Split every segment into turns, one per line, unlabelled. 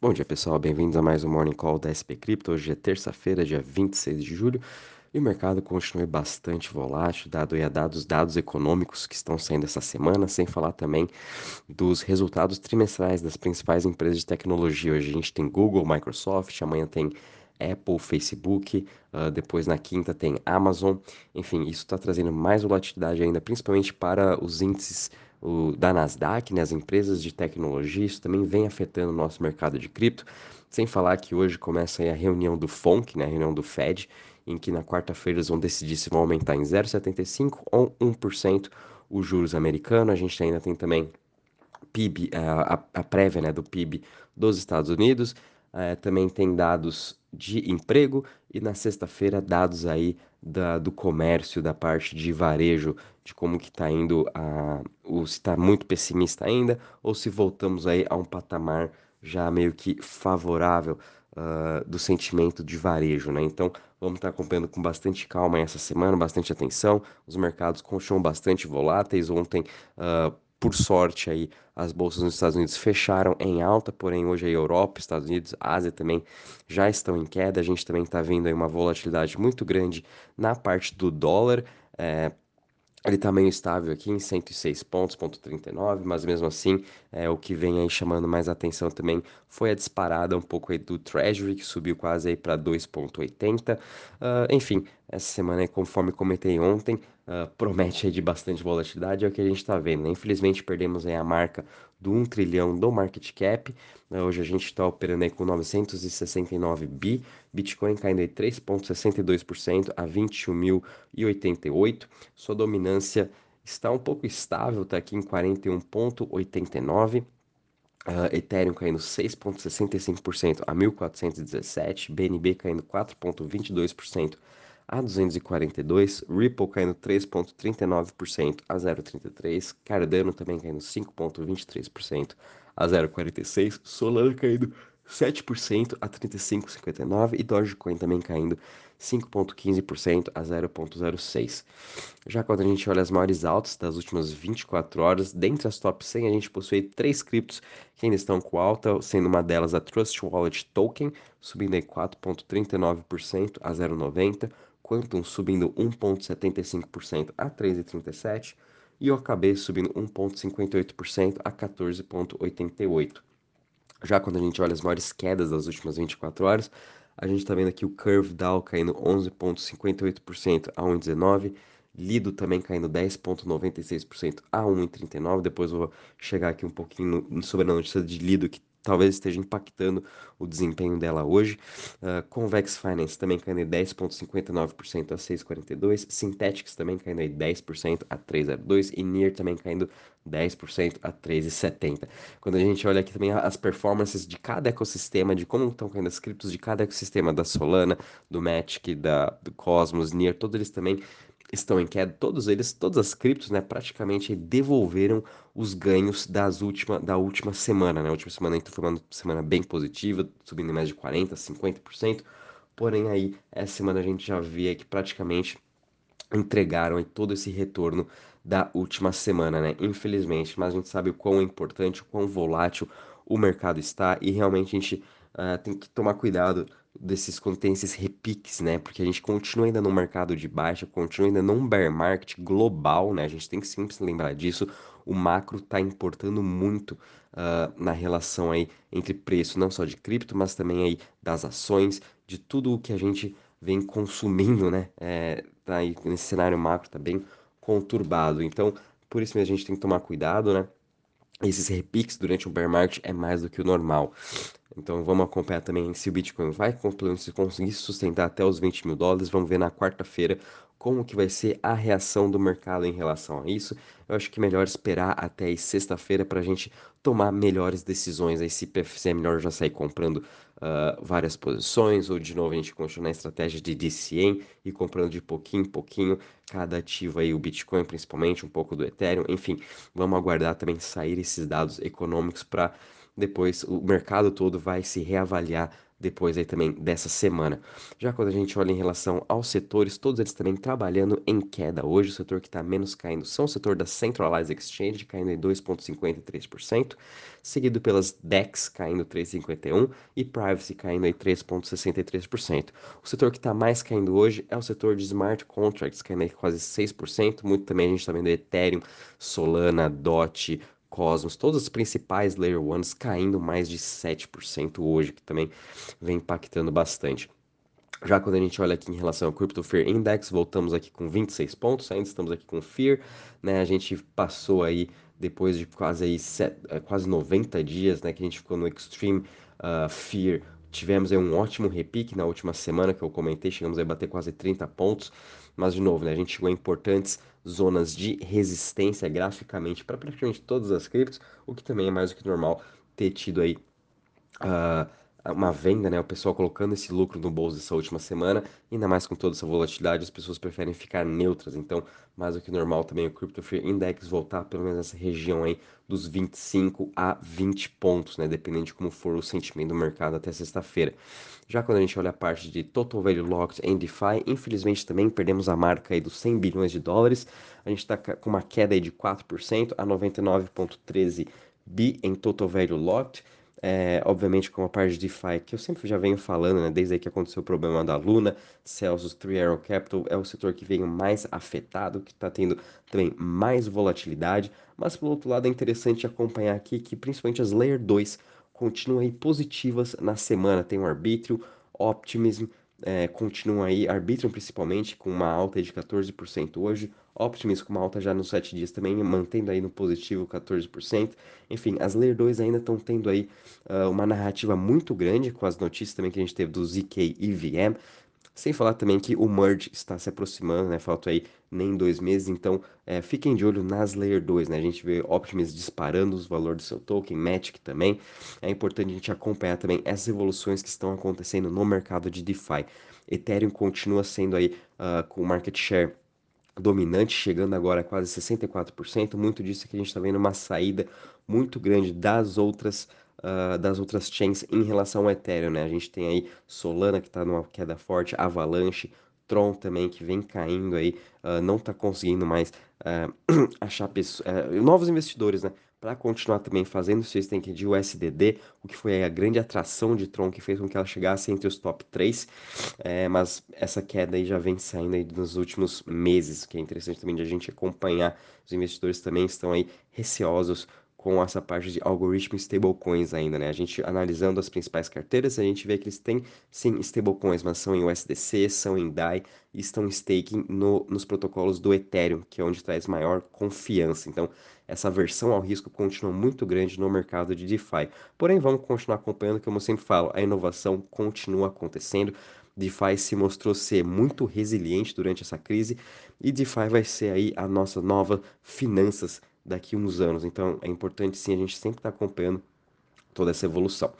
Bom dia, pessoal. Bem-vindos a mais um Morning Call da SP Crypto. Hoje é terça-feira, dia 26 de julho, e o mercado continua bastante volátil, dado a dados, dados econômicos que estão saindo essa semana, sem falar também dos resultados trimestrais das principais empresas de tecnologia. Hoje a gente tem Google, Microsoft, amanhã tem Apple, Facebook, uh, depois na quinta tem Amazon. Enfim, isso está trazendo mais volatilidade ainda, principalmente para os índices o, da Nasdaq, né, as empresas de tecnologia, isso também vem afetando o nosso mercado de cripto. Sem falar que hoje começa a reunião do FONC, né, a reunião do Fed, em que na quarta-feira eles vão decidir se vão aumentar em 0,75% ou 1% os juros americanos. A gente ainda tem também PIB, a, a prévia né, do PIB dos Estados Unidos. É, também tem dados de emprego e na sexta-feira dados aí da, do comércio, da parte de varejo, de como que está indo, a, o, se está muito pessimista ainda ou se voltamos aí a um patamar já meio que favorável uh, do sentimento de varejo, né? Então vamos estar tá acompanhando com bastante calma essa semana, bastante atenção. Os mercados continuam bastante voláteis. Ontem uh, por sorte aí, as bolsas nos Estados Unidos fecharam em alta, porém hoje a Europa, Estados Unidos, Ásia também já estão em queda. A gente também está vendo aí uma volatilidade muito grande na parte do dólar. É, ele está meio estável aqui em 106 pontos, ponto 39, mas mesmo assim, é, o que vem aí chamando mais atenção também foi a disparada um pouco aí do Treasury, que subiu quase aí para 2,80. Uh, enfim, essa semana aí, conforme comentei ontem, uh, promete aí de bastante volatilidade, é o que a gente está vendo. Né? Infelizmente, perdemos aí a marca do 1 trilhão do market cap. Uh, hoje a gente está operando aí com 969 bi, Bitcoin caindo aí 3,62% a 21.088. Sua dominância está um pouco estável, está aqui em 41,89%. Uh, Ethereum caindo 6,65% a 1.417, BNB caindo 4,22% a 242, Ripple caindo 3,39% a 0,33, Cardano também caindo 5,23% a 0,46, Solana caindo 7% a 35,59 e Dogecoin também caindo 5,15% a 0,06. Já quando a gente olha as maiores altas das últimas 24 horas, dentre as top 100 a gente possui três criptos que ainda estão com alta, sendo uma delas a Trust Wallet Token, subindo aí 4,39% a 0,90, Quantum subindo 1,75% a 3,37 e o OKB subindo 1,58% a 14,88. Já quando a gente olha as maiores quedas das últimas 24 horas, a gente está vendo aqui o Curve Dow caindo 11,58% a 1,19%, Lido também caindo 10,96% a 1,39%. Depois vou chegar aqui um pouquinho sobre a notícia de Lido, que talvez esteja impactando o desempenho dela hoje. Uh, Convex Finance também caindo em 10,59% a 6,42%. Synthetics também caindo em 10% a 3,02%. E NIR também caindo 10% a 13,70. Quando a gente olha aqui também as performances de cada ecossistema, de como estão caindo as criptos de cada ecossistema, da Solana, do Matic, da, do Cosmos, NIR, todos eles também estão em queda, todos eles, todas as criptos, né, praticamente devolveram os ganhos das última, da última semana, né? A última semana então foi uma semana bem positiva, subindo em mais de 40, 50%. Porém aí essa semana a gente já vê que praticamente entregaram todo esse retorno da última semana, né? Infelizmente, mas a gente sabe o quão importante, o quão volátil o mercado está e realmente a gente uh, tem que tomar cuidado desses quando tem esses repiques, né? Porque a gente continua ainda num mercado de baixa, continua ainda num bear market global, né? A gente tem que sempre se lembrar disso. O macro está importando muito uh, na relação aí entre preço, não só de cripto, mas também aí das ações, de tudo o que a gente vem consumindo, né? É, tá aí nesse cenário macro tá bem conturbado. Então, por isso mesmo a gente tem que tomar cuidado, né? Esses repiques durante o bear market é mais do que o normal. Então vamos acompanhar também se o Bitcoin vai se conseguir sustentar até os 20 mil dólares. Vamos ver na quarta-feira como que vai ser a reação do mercado em relação a isso. Eu acho que é melhor esperar até sexta-feira para a gente tomar melhores decisões. Aí se é melhor já sair comprando uh, várias posições ou de novo a gente continuar a estratégia de DCM e comprando de pouquinho em pouquinho cada ativo aí, o Bitcoin principalmente, um pouco do Ethereum. Enfim, vamos aguardar também sair esses dados econômicos para depois o mercado todo vai se reavaliar depois aí também dessa semana. Já quando a gente olha em relação aos setores, todos eles também trabalhando em queda hoje, o setor que está menos caindo são o setor da Centralized Exchange, caindo em 2,53%, seguido pelas DEX caindo 3,51% e Privacy caindo em 3,63%. O setor que está mais caindo hoje é o setor de Smart Contracts, caindo em quase 6%, muito também a gente está vendo Ethereum, Solana, DOT, Cosmos, todas as principais Layer Ones caindo mais de 7% hoje, que também vem impactando bastante. Já quando a gente olha aqui em relação ao Crypto Fear Index, voltamos aqui com 26 pontos, ainda estamos aqui com Fear, né? A gente passou aí depois de quase aí set, eh, quase 90 dias, né, que a gente ficou no Extreme uh, Fear. Tivemos aí um ótimo repique na última semana que eu comentei, chegamos a bater quase 30 pontos, mas de novo, né, a gente chegou a importantes zonas de resistência graficamente para praticamente todas as criptos, o que também é mais do que normal ter tido aí uh, uma venda, né? O pessoal colocando esse lucro no bolso essa última semana, ainda mais com toda essa volatilidade, as pessoas preferem ficar neutras. Então, mais do que normal também o Crypto Fear Index voltar pelo menos nessa região aí dos 25 a 20 pontos, né? Dependendo de como for o sentimento do mercado até sexta-feira. Já quando a gente olha a parte de Total Value Locked em DeFi, infelizmente também perdemos a marca aí dos 100 bilhões de dólares. A gente está com uma queda aí de 4% a 99,13 bi em Total Value Locked. É, obviamente com a parte de DeFi, que eu sempre já venho falando, né, desde aí que aconteceu o problema da Luna, Celsius, Three Arrow Capital, é o setor que vem mais afetado, que está tendo também mais volatilidade, mas por outro lado é interessante acompanhar aqui que principalmente as Layer 2 continuam aí positivas na semana, tem o Arbitrio, Optimism, é, continuam aí, Arbitrum principalmente, com uma alta de 14% hoje, Optimism com uma alta já nos 7 dias também, mantendo aí no positivo 14%. Enfim, as Layer 2 ainda estão tendo aí uh, uma narrativa muito grande com as notícias também que a gente teve do ZK EVM, sem falar também que o merge está se aproximando, né? Falta aí nem dois meses, então é, fiquem de olho nas Layer 2, né? A gente vê Optimus disparando os valores do seu token, Matic também. É importante a gente acompanhar também essas evoluções que estão acontecendo no mercado de DeFi. Ethereum continua sendo aí uh, com market share dominante, chegando agora a quase 64%. Muito disso é que a gente está vendo uma saída muito grande das outras uh, das outras chains em relação ao Ethereum, né? A gente tem aí Solana que está numa queda forte, Avalanche, Tron também que vem caindo aí, uh, não está conseguindo mais uh, achar pessoas, novos investidores, né? Para continuar também fazendo o staking de USDD, o que foi a grande atração de Tron que fez com que ela chegasse entre os top 3, é, mas essa queda aí já vem saindo aí nos últimos meses, que é interessante também de a gente acompanhar. Os investidores também estão aí receosos com essa parte de algoritmo stablecoins ainda, né? A gente analisando as principais carteiras, a gente vê que eles têm sim stablecoins, mas são em USDC, são em DAI e estão staking no, nos protocolos do Ethereum, que é onde traz maior confiança. Então, essa aversão ao risco continua muito grande no mercado de DeFi. Porém, vamos continuar acompanhando, como eu sempre falo, a inovação continua acontecendo. DeFi se mostrou ser muito resiliente durante essa crise e DeFi vai ser aí a nossa nova finanças daqui uns anos. Então é importante sim a gente sempre estar tá acompanhando toda essa evolução.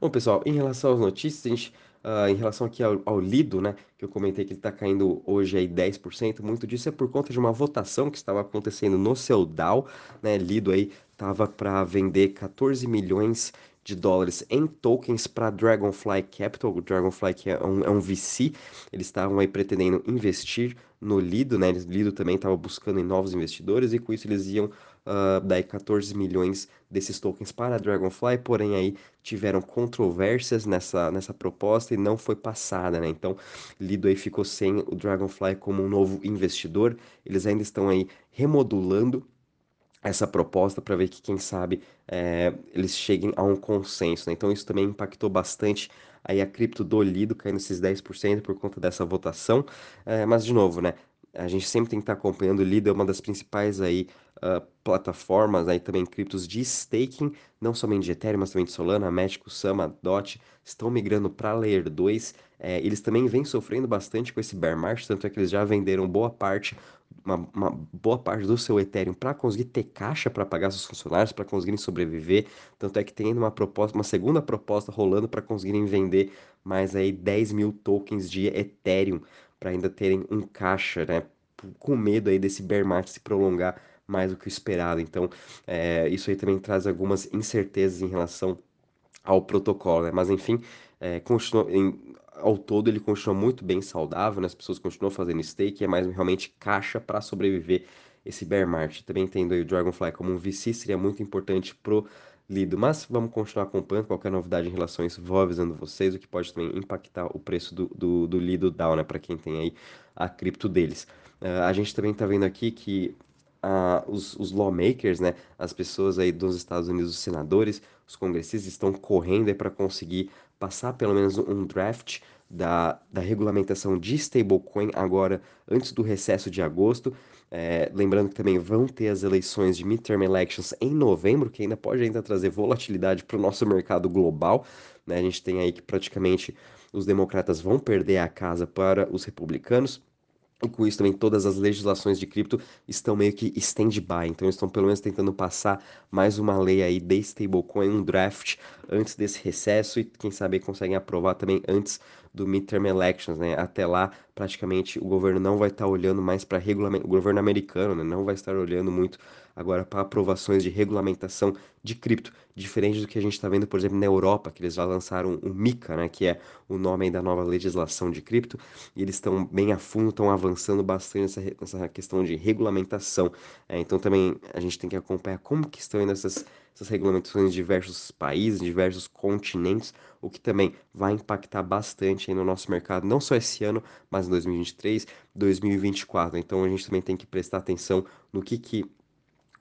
Bom, pessoal, em relação às notícias, gente, uh, em relação aqui ao, ao, Lido, né, que eu comentei que ele está caindo hoje aí 10%, muito disso é por conta de uma votação que estava acontecendo no seu DAO, né, Lido aí estava para vender 14 milhões de dólares em tokens para Dragonfly Capital, o Dragonfly que é um, é um VC, eles estavam aí pretendendo investir no Lido, né, Lido também estava buscando novos investidores e com isso eles iam uh, daí 14 milhões desses tokens para a Dragonfly, porém aí tiveram controvérsias nessa, nessa proposta e não foi passada, né? Então, Lido aí ficou sem o Dragonfly como um novo investidor. Eles ainda estão aí remodulando essa proposta para ver que, quem sabe, é, eles cheguem a um consenso, né? Então, isso também impactou bastante aí a cripto do Lido, caindo esses 10% por conta dessa votação. É, mas, de novo, né? A gente sempre tem que estar acompanhando. O Lido é uma das principais aí uh, plataformas, aí também criptos de staking, não somente de Ethereum, mas também de Solana, Magic, Sama, DOT, estão migrando para Layer 2. É, eles também vêm sofrendo bastante com esse bear market, tanto é que eles já venderam boa parte, uma, uma boa parte do seu Ethereum para conseguir ter caixa para pagar seus funcionários, para conseguirem sobreviver. Tanto é que tem uma proposta, uma segunda proposta rolando para conseguirem vender mais aí 10 mil tokens de Ethereum para ainda terem um caixa, né? Com medo aí desse bear market se prolongar mais do que o esperado. Então, é, isso aí também traz algumas incertezas em relação ao protocolo, né? Mas enfim, é, continua, em, ao todo ele continua muito bem saudável, né? As pessoas continuam fazendo stake, é mais realmente caixa para sobreviver esse bear market. Também entendo aí o Dragonfly como um VC, seria muito importante pro Lido, mas vamos continuar acompanhando qualquer novidade em relação a isso, vou avisando vocês, o que pode também impactar o preço do, do, do Lido DAO, né, para quem tem aí a cripto deles. Uh, a gente também está vendo aqui que os, os lawmakers, né, as pessoas aí dos Estados Unidos, os senadores, os congressistas estão correndo para conseguir passar pelo menos um draft da, da regulamentação de stablecoin agora antes do recesso de agosto. É, lembrando que também vão ter as eleições de midterm elections em novembro, que ainda pode ainda trazer volatilidade para o nosso mercado global. Né? A gente tem aí que praticamente os democratas vão perder a casa para os republicanos. Com isso também todas as legislações de cripto estão meio que stand-by. Então estão pelo menos tentando passar mais uma lei aí de stablecoin, um draft antes desse recesso e quem sabe conseguem aprovar também antes do midterm elections, né? Até lá, praticamente o governo não vai estar olhando mais para regulamento, o governo americano, né? Não vai estar olhando muito agora para aprovações de regulamentação de cripto, diferente do que a gente está vendo, por exemplo, na Europa, que eles já lançaram o MiCA, né, que é o nome da nova legislação de cripto, e eles estão bem a fundo, estão avançando bastante nessa, nessa questão de regulamentação. É, então também a gente tem que acompanhar como que estão indo essas, essas regulamentações em diversos países, em diversos continentes, o que também vai impactar bastante no nosso mercado, não só esse ano, mas em 2023, 2024. Então a gente também tem que prestar atenção no que, que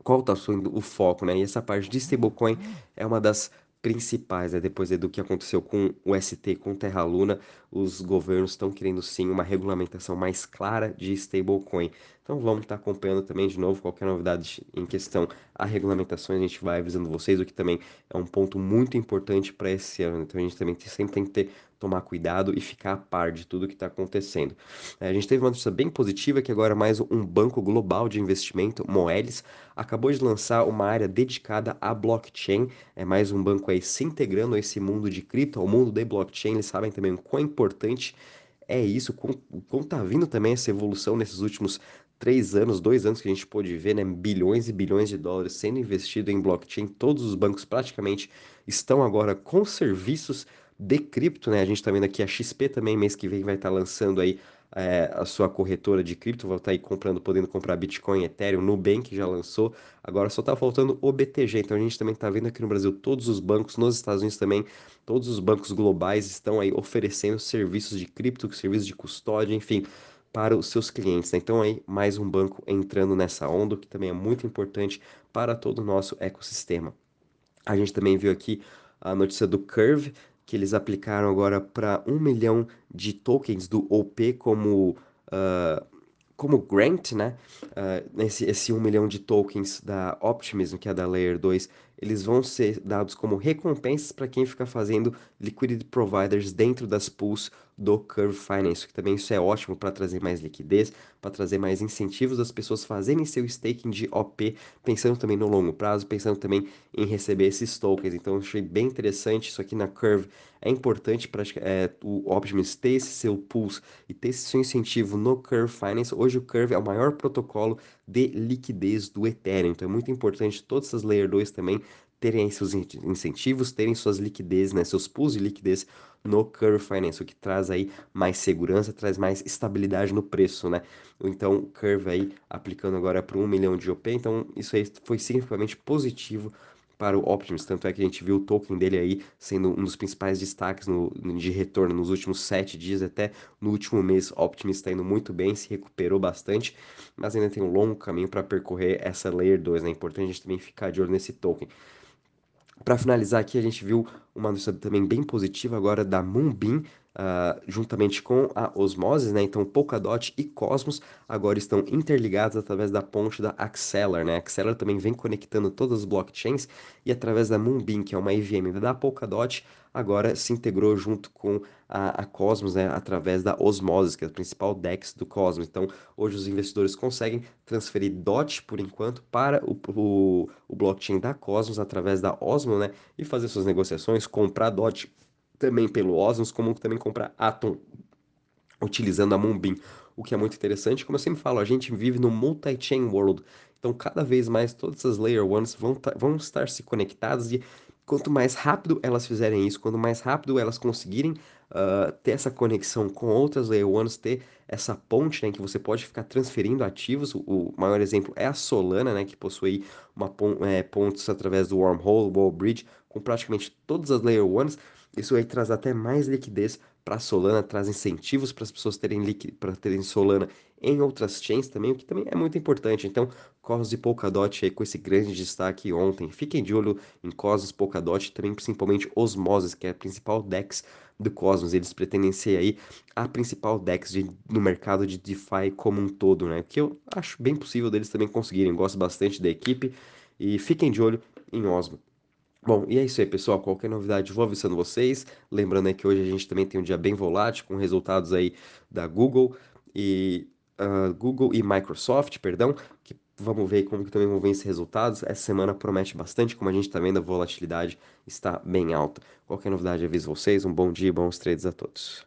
qual está sendo o foco, né? E essa parte de stablecoin é uma das principais, né? Depois do que aconteceu com o ST, com Terra Luna, os governos estão querendo sim uma regulamentação mais clara de stablecoin. Então vamos estar tá acompanhando também de novo qualquer novidade em questão a regulamentações, a gente vai avisando vocês, o que também é um ponto muito importante para esse ano. Então a gente também sempre tem que ter tomar cuidado e ficar a par de tudo que está acontecendo. É, a gente teve uma notícia bem positiva que agora mais um banco global de investimento, Moelis, acabou de lançar uma área dedicada à blockchain. É mais um banco aí se integrando a esse mundo de cripto, ao mundo de blockchain. Eles sabem também o quão importante é isso, como, como tá vindo também essa evolução nesses últimos três anos, dois anos que a gente pôde ver, né, bilhões e bilhões de dólares sendo investido em blockchain. Todos os bancos praticamente estão agora com serviços de cripto, né? A gente tá vendo aqui a XP também, mês que vem vai estar tá lançando aí é, a sua corretora de cripto, vai estar tá aí comprando, podendo comprar Bitcoin, Ethereum, Nubank já lançou, agora só tá faltando o BTG, então a gente também tá vendo aqui no Brasil todos os bancos, nos Estados Unidos também, todos os bancos globais estão aí oferecendo serviços de cripto, serviços de custódia, enfim, para os seus clientes. Né? Então aí mais um banco entrando nessa onda, que também é muito importante para todo o nosso ecossistema. A gente também viu aqui a notícia do Curve, que eles aplicaram agora para um milhão de tokens do OP como, uh, como grant, né? Uh, esse, esse 1 milhão de tokens da Optimism, que é da Layer 2, eles vão ser dados como recompensas para quem fica fazendo liquidity providers dentro das pools do Curve Finance, que também isso é ótimo para trazer mais liquidez, para trazer mais incentivos das pessoas fazerem seu staking de OP, pensando também no longo prazo, pensando também em receber esses tokens. Então, achei bem interessante isso aqui na Curve. É importante para é, o Optimus ter esse seu pools e ter esse seu incentivo no Curve Finance. Hoje o Curve é o maior protocolo de liquidez do Ethereum, então é muito importante todas essas Layer 2 também terem seus incentivos, terem suas liquidez, né, seus pools de liquidez no Curve Finance, o que traz aí mais segurança, traz mais estabilidade no preço, né? Então, Curve aí aplicando agora para 1 milhão de OP, então isso aí foi significativamente positivo para o Optimus, tanto é que a gente viu o token dele aí sendo um dos principais destaques no, de retorno nos últimos sete dias, até no último mês, Optimus está indo muito bem, se recuperou bastante, mas ainda tem um longo caminho para percorrer essa Layer 2, né? É importante a gente também ficar de olho nesse token. Para finalizar aqui, a gente viu uma notícia também bem positiva agora da Moonbeam, uh, juntamente com a Osmosis, né? Então, Polkadot e Cosmos agora estão interligados através da ponte da Acceler, né? A Acceler também vem conectando todas as blockchains e através da Moonbeam, que é uma EVM da Polkadot, agora se integrou junto com a, a Cosmos, né? Através da Osmosis, que é a principal DEX do Cosmos. Então, hoje os investidores conseguem transferir DOT, por enquanto, para o, o, o blockchain da Cosmos através da Osmo, né? E fazer suas negociações, comprar DOT também pelo Osmos, como também comprar Atom utilizando a Moonbeam, o que é muito interessante. Como eu sempre falo, a gente vive no multi-chain world, então cada vez mais todas as Layer 1s vão, vão estar se conectadas e Quanto mais rápido elas fizerem isso, quanto mais rápido elas conseguirem, hã, ter essa conexão com outras Layer 1s, ter essa ponte, né, que você pode ficar transferindo ativos, o maior exemplo é a Solana, né, que possui uma pon pontes através do Wormhole, Wall Bridge, com praticamente todas as Layer 1s, isso aí traz até mais liquidez pra Solana, traz incentivos para as pessoas terem pra terem Solana em outras chains também, o que também é muito importante. Então, Cosmos e Polkadot aí com esse grande destaque ontem. Fiquem de olho em Cosmos, Polkadot também principalmente Osmosis, que é a principal DEX do Cosmos. Eles pretendem ser aí a principal DEX de no mercado de DeFi como um todo, né, que eu acho bem possível deles também conseguirem. Gosto bastante da equipe e fiquem de olho em Osmo. Bom, e é isso aí, pessoal. Qualquer novidade vou avisando vocês. Lembrando aí que hoje a gente também tem um dia bem volátil, com resultados aí da Google e hã, Google e Microsoft, perdão, que vamos ver como que também vão vir esses resultados. Essa semana promete bastante, como a gente tá vendo, a volatilidade está bem alta. Qualquer novidade aviso vocês. Um bom dia e bons trades a todos.